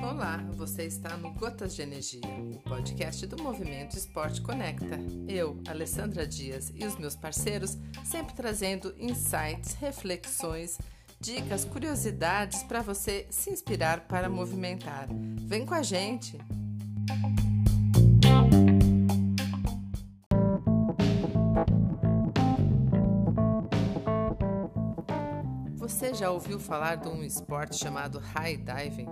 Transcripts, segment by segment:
Olá, você está no Gotas de Energia, o podcast do Movimento Esporte Conecta. Eu, Alessandra Dias e os meus parceiros sempre trazendo insights, reflexões, dicas, curiosidades para você se inspirar para movimentar. Vem com a gente! Já ouviu falar de um esporte chamado high diving?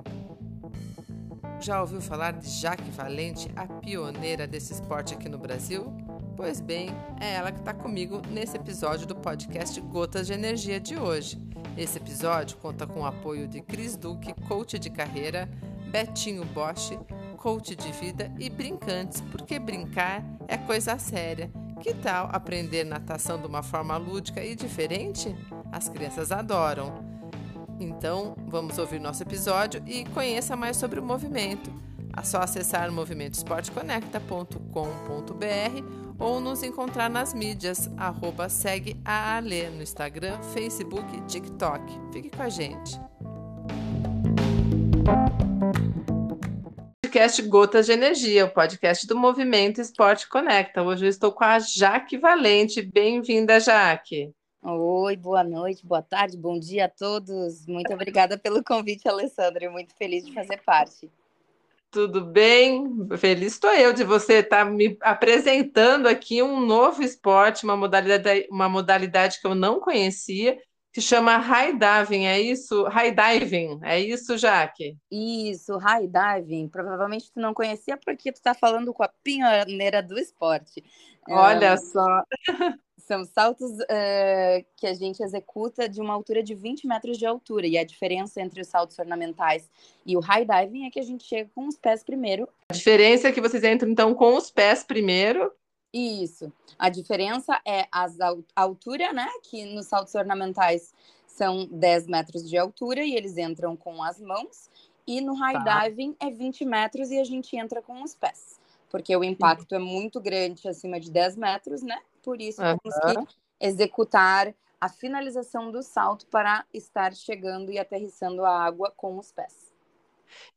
Já ouviu falar de Jaque Valente, a pioneira desse esporte aqui no Brasil? Pois bem, é ela que está comigo nesse episódio do podcast Gotas de Energia de hoje. Esse episódio conta com o apoio de Cris Duque, coach de carreira, Betinho Bosch, coach de vida e brincantes, porque brincar é coisa séria. Que tal aprender natação de uma forma lúdica e diferente? As crianças adoram. Então, vamos ouvir nosso episódio e conheça mais sobre o movimento. É só acessar movimentoesporteconecta.com.br ou nos encontrar nas mídias, arroba segue a Ale no Instagram, Facebook e TikTok. Fique com a gente. Podcast Gotas de Energia, o podcast do Movimento Esporte Conecta. Hoje eu estou com a Jaque Valente. Bem-vinda, Jaque. Oi, boa noite, boa tarde, bom dia a todos. Muito obrigada pelo convite, Alessandra. Muito feliz de fazer parte. Tudo bem? Feliz estou eu de você estar me apresentando aqui um novo esporte, uma modalidade, uma modalidade que eu não conhecia, que chama high diving, é isso? High diving, é isso, Jaque? Isso, high diving. Provavelmente tu não conhecia porque tu está falando com a pioneira do esporte. Olha só. São saltos uh, que a gente executa de uma altura de 20 metros de altura. E a diferença entre os saltos ornamentais e o high diving é que a gente chega com os pés primeiro. A diferença é que vocês entram, então, com os pés primeiro. Isso. A diferença é as, a altura, né? Que nos saltos ornamentais são 10 metros de altura e eles entram com as mãos. E no high tá. diving é 20 metros e a gente entra com os pés. Porque o impacto é muito grande, acima de 10 metros, né? Por isso, uhum. temos que executar a finalização do salto para estar chegando e aterrissando a água com os pés.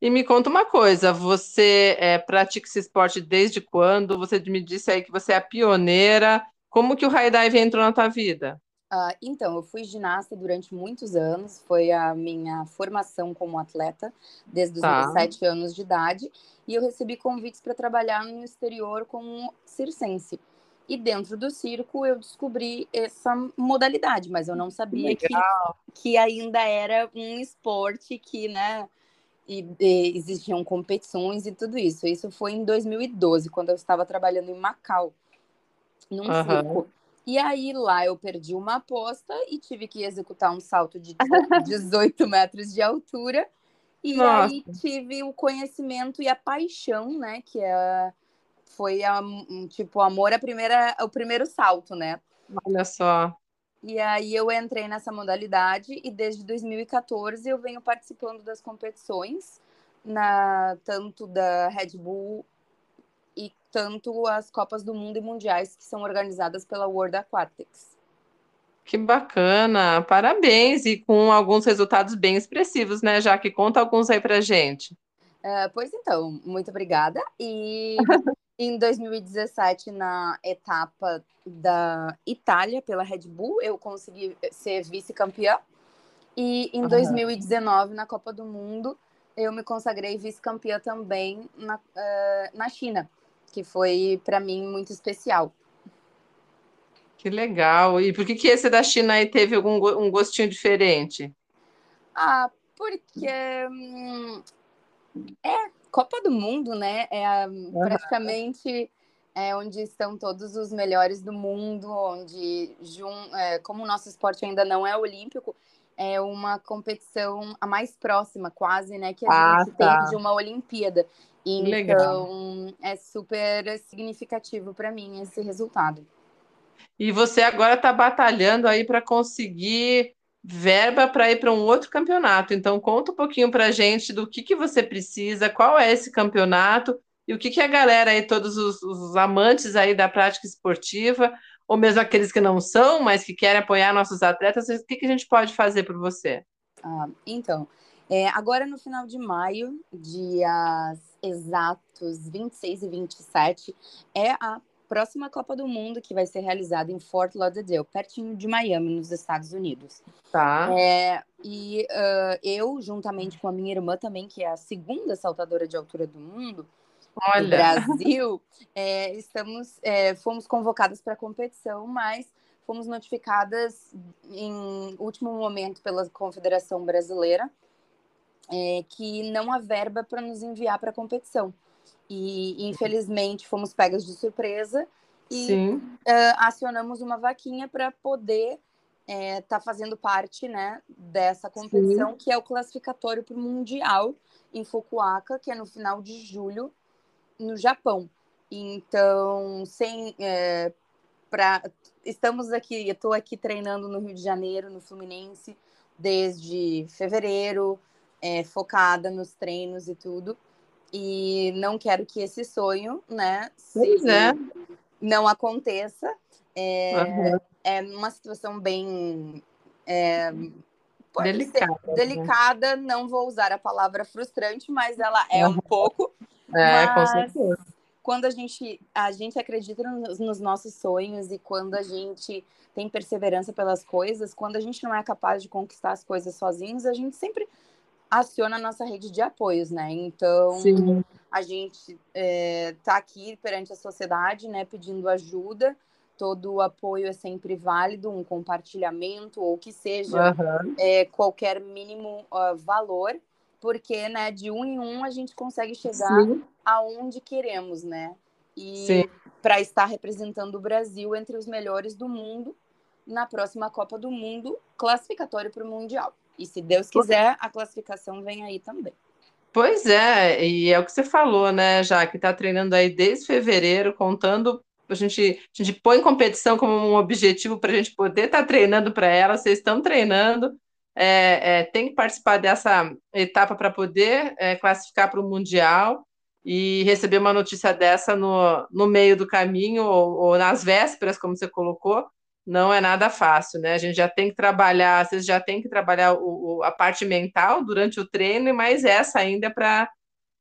E me conta uma coisa, você é, pratica esse esporte desde quando? Você me disse aí que você é a pioneira. Como que o high dive entrou na tua vida? Uh, então, eu fui ginasta durante muitos anos, foi a minha formação como atleta, desde os tá. 17 anos de idade, e eu recebi convites para trabalhar no exterior como circense. E dentro do circo eu descobri essa modalidade, mas eu não sabia que, que ainda era um esporte que, né, e, e, existiam competições e tudo isso. Isso foi em 2012, quando eu estava trabalhando em Macau, num uhum. circo. E aí lá eu perdi uma aposta e tive que executar um salto de 18 metros de altura. E Nossa. aí tive o conhecimento e a paixão, né, que é foi a, um, tipo amor a primeira, o primeiro salto, né? Olha só. E aí eu entrei nessa modalidade e desde 2014 eu venho participando das competições, na tanto da Red Bull e tanto as Copas do Mundo e Mundiais que são organizadas pela World Aquatics. Que bacana, parabéns e com alguns resultados bem expressivos, né? Já que conta alguns aí pra gente. Uh, pois então, muito obrigada. E Em 2017, na etapa da Itália pela Red Bull, eu consegui ser vice-campeã. E em uhum. 2019, na Copa do Mundo, eu me consagrei vice-campeã também na, uh, na China, que foi para mim muito especial. Que legal! E por que, que esse da China aí teve algum um gostinho diferente? Ah, porque hum, é Copa do Mundo, né? É a, praticamente é onde estão todos os melhores do mundo, onde, é, como o nosso esporte ainda não é olímpico, é uma competição a mais próxima, quase, né? Que a ah, gente tá. tem de uma Olimpíada. Então, Legal. é super significativo para mim esse resultado. E você agora está batalhando aí para conseguir verba para ir para um outro campeonato. Então, conta um pouquinho para a gente do que, que você precisa, qual é esse campeonato e o que, que a galera aí, todos os, os amantes aí da prática esportiva, ou mesmo aqueles que não são, mas que querem apoiar nossos atletas, o que, que a gente pode fazer por você? Ah, então, é, agora no final de maio, dias exatos 26 e 27, é a próxima Copa do Mundo que vai ser realizada em Fort Lauderdale, pertinho de Miami, nos Estados Unidos. Tá. É, e uh, eu, juntamente com a minha irmã também, que é a segunda saltadora de altura do mundo, Olha. do Brasil, é, estamos, é, fomos convocadas para a competição, mas fomos notificadas em último momento pela Confederação Brasileira é, que não há verba para nos enviar para a competição. E, infelizmente, fomos pegas de surpresa e uh, acionamos uma vaquinha para poder estar é, tá fazendo parte né, dessa competição, Sim. que é o classificatório para o Mundial em Fukuoka, que é no final de julho, no Japão. Então, sem, é, pra, estamos aqui, eu estou aqui treinando no Rio de Janeiro, no Fluminense, desde fevereiro, é, focada nos treinos e tudo. E não quero que esse sonho, né, pois é. não aconteça. É, uhum. é uma situação bem é, delicada. Ser, delicada, não vou usar a palavra frustrante, mas ela é uhum. um pouco. É, mas... com certeza quando a gente, a gente acredita nos, nos, nossos sonhos e quando a gente tem perseverança pelas coisas, quando a gente não é capaz de conquistar as coisas sozinhos, a gente sempre aciona a nossa rede de apoios, né? Então, Sim. a gente é, tá aqui perante a sociedade, né, pedindo ajuda. Todo o apoio é sempre válido, um compartilhamento ou que seja uhum. é, qualquer mínimo uh, valor porque, né, de um em um a gente consegue chegar Sim. aonde queremos, né? E para estar representando o Brasil entre os melhores do mundo na próxima Copa do Mundo, classificatório para o Mundial. E se Deus quiser, a classificação vem aí também. Pois é, e é o que você falou, né, já que está treinando aí desde fevereiro, contando. A gente, a gente põe competição como um objetivo para a gente poder estar tá treinando para ela. Vocês estão treinando, é, é, tem que participar dessa etapa para poder é, classificar para o Mundial e receber uma notícia dessa no, no meio do caminho ou, ou, nas vésperas, como você colocou, não é nada fácil, né? A gente já tem que trabalhar, vocês já tem que trabalhar o, o, a parte mental durante o treino, mas essa ainda é para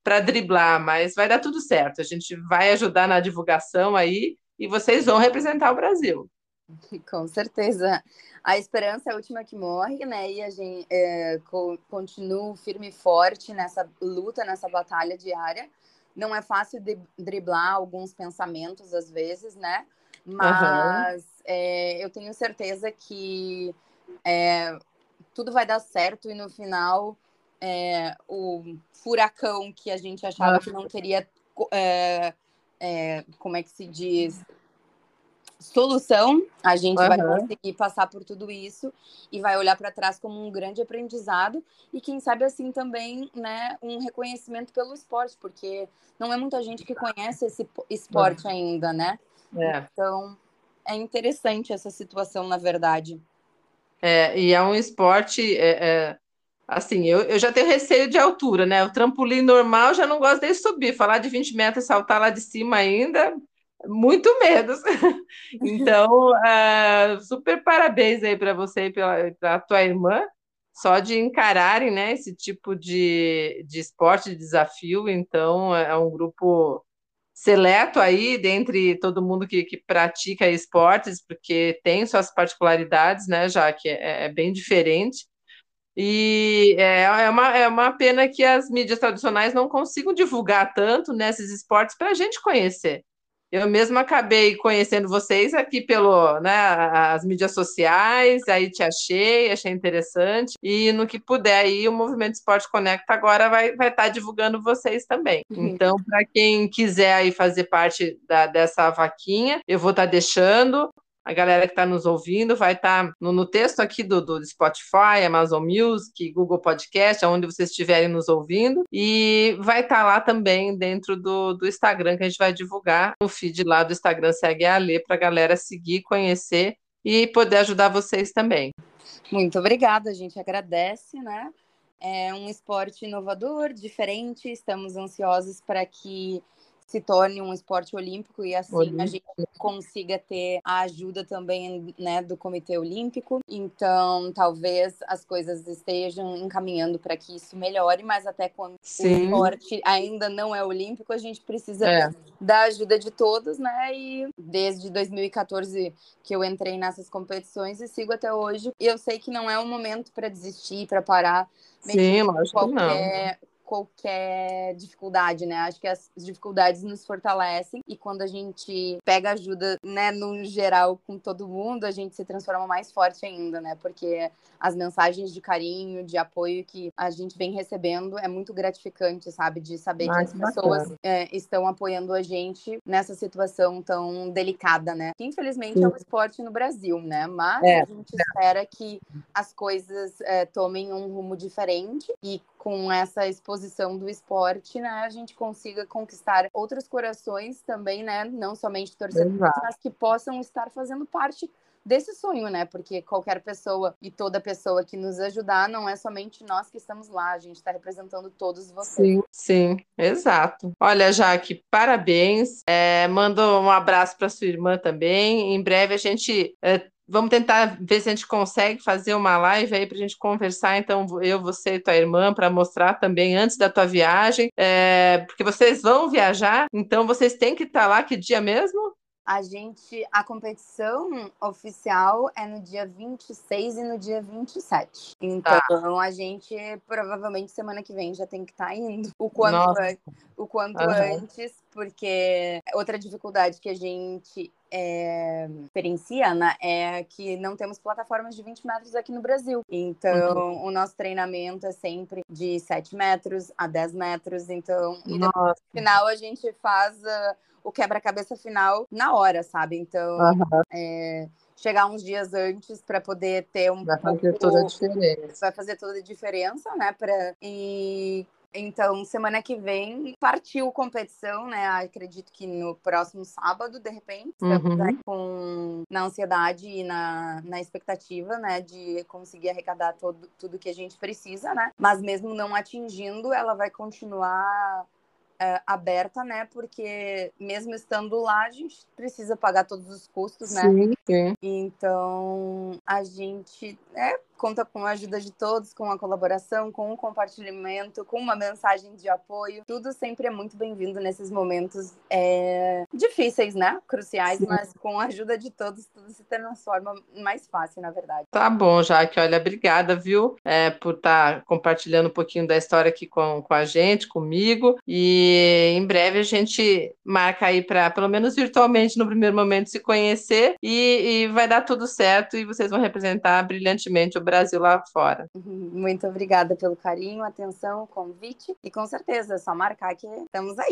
para driblar, mas vai dar tudo certo. A gente vai ajudar na divulgação aí e vocês vão representar o Brasil. Com certeza a esperança é a última que morre, né? E a gente é, co continua firme e forte nessa luta, nessa batalha diária. Não é fácil driblar alguns pensamentos às vezes, né? Mas uhum. é, eu tenho certeza que é, tudo vai dar certo e no final é, o furacão que a gente achava que não teria, como é que se diz? solução, a gente uhum. vai conseguir passar por tudo isso e vai olhar para trás como um grande aprendizado e quem sabe assim também, né, um reconhecimento pelo esporte, porque não é muita gente que conhece esse esporte uhum. ainda, né? É. Então, é interessante essa situação, na verdade. É, e é um esporte, é, é, assim, eu, eu já tenho receio de altura, né? O trampolim normal já não gosto de subir, falar de 20 metros, saltar lá de cima ainda, muito menos. Então, uh, super parabéns aí para você e para a tua irmã, só de encararem né, esse tipo de, de esporte, de desafio. Então, é um grupo seleto aí, dentre todo mundo que, que pratica esportes, porque tem suas particularidades, né, já que é, é bem diferente. E é, é, uma, é uma pena que as mídias tradicionais não consigam divulgar tanto nesses esportes para a gente conhecer. Eu mesmo acabei conhecendo vocês aqui pelo, né, as mídias sociais, aí te achei, achei interessante, e no que puder aí o Movimento Esporte Conecta agora vai vai estar tá divulgando vocês também. Uhum. Então, para quem quiser aí fazer parte da, dessa vaquinha, eu vou estar tá deixando a galera que está nos ouvindo vai estar tá no, no, texto aqui do, do, Spotify, Amazon Music, Google Podcast, onde vocês estiverem nos ouvindo, e vai estar tá lá também dentro do, do Instagram que a gente vai divulgar. No feed lá do Instagram segue a Lê para a galera seguir, conhecer e poder ajudar vocês também. Muito obrigada, a gente agradece, né? É um esporte inovador, diferente, estamos ansiosos para que se torne um esporte olímpico e assim olímpico. a gente consiga ter a ajuda também né, do Comitê Olímpico. Então, talvez as coisas estejam encaminhando para que isso melhore, mas até quando Sim. o esporte ainda não é olímpico, a gente precisa é. da ajuda de todos, né? E desde 2014 que eu entrei nessas competições e sigo até hoje. E eu sei que não é um momento para desistir, para parar. Sim, lógico qualquer, que não qualquer dificuldade, né? Acho que as dificuldades nos fortalecem e quando a gente pega ajuda, né, no geral com todo mundo, a gente se transforma mais forte ainda, né? Porque as mensagens de carinho, de apoio que a gente vem recebendo é muito gratificante, sabe? De saber que as pessoas é, estão apoiando a gente nessa situação tão delicada, né? Que infelizmente Sim. é um esporte no Brasil, né? Mas é. a gente espera que as coisas é, tomem um rumo diferente e com essa exposição do esporte, né, a gente consiga conquistar outros corações também, né, não somente torcedores, Exato. mas que possam estar fazendo parte desse sonho, né? Porque qualquer pessoa e toda pessoa que nos ajudar, não é somente nós que estamos lá, a gente está representando todos vocês. Sim, sim, exato. Olha, Jaque, parabéns. É, mando um abraço para sua irmã também. Em breve a gente é, Vamos tentar ver se a gente consegue fazer uma live aí para a gente conversar, então, eu, você e tua irmã, para mostrar também antes da tua viagem, é, porque vocês vão viajar, então vocês têm que estar tá lá que dia mesmo? A gente, a competição oficial é no dia 26 e no dia 27. Então, tá. a gente provavelmente semana que vem já tem que estar tá indo. O quanto, o quanto uhum. antes, porque outra dificuldade que a gente é, experiencia né, é que não temos plataformas de 20 metros aqui no Brasil. Então, uhum. o nosso treinamento é sempre de 7 metros a 10 metros. Então, no final a gente faz uh, o quebra-cabeça final na hora, sabe? Então, uhum. é, chegar uns dias antes para poder ter um vai fazer pouco, toda a diferença vai fazer toda a diferença né para e então, semana que vem partiu competição, né? Acredito que no próximo sábado, de repente, estamos uhum. com na ansiedade e na, na expectativa, né, de conseguir arrecadar todo, tudo que a gente precisa, né? Mas mesmo não atingindo, ela vai continuar é, aberta, né? Porque mesmo estando lá, a gente precisa pagar todos os custos, né? Sim, sim. Então, a gente é, conta com a ajuda de todos, com a colaboração, com o compartilhamento, com uma mensagem de apoio. Tudo sempre é muito bem-vindo nesses momentos é, difíceis, né? Cruciais, Sim. mas com a ajuda de todos, tudo se transforma mais fácil, na verdade. Tá bom, Jaque. Olha, obrigada, viu, é, por estar tá compartilhando um pouquinho da história aqui com, com a gente, comigo. E em breve a gente marca aí para, pelo menos virtualmente, no primeiro momento, se conhecer e, e vai dar tudo certo e vocês vão representar brilhantemente o Brasil lá fora. Uhum. Muito obrigada pelo carinho, atenção, convite e com certeza é só marcar que estamos aí.